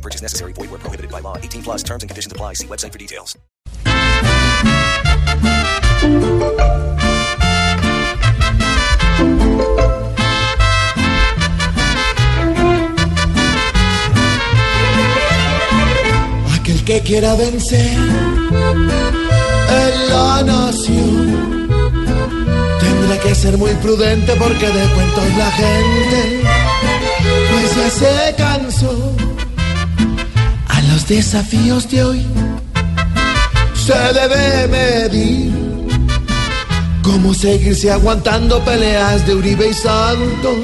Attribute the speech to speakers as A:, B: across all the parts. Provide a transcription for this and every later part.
A: Purchase necessary. Void where prohibited by law. 18 plus terms and conditions apply. See website for details.
B: Aquel que quiera vencer en la nación tendrá que ser muy prudente porque de cuentos la gente desafíos de hoy. Se debe medir cómo seguirse aguantando peleas de Uribe y Santos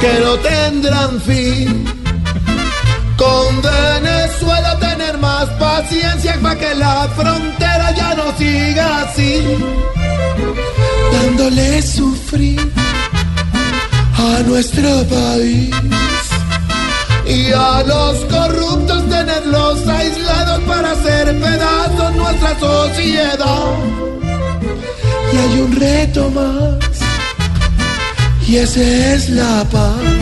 B: que no tendrán fin. Con Venezuela tener más paciencia para que la frontera ya no siga así, dándole sufrir a nuestro país y a los corruptos tenerlos aislados para hacer pedazos nuestra sociedad. Y hay un reto más, y ese es la paz.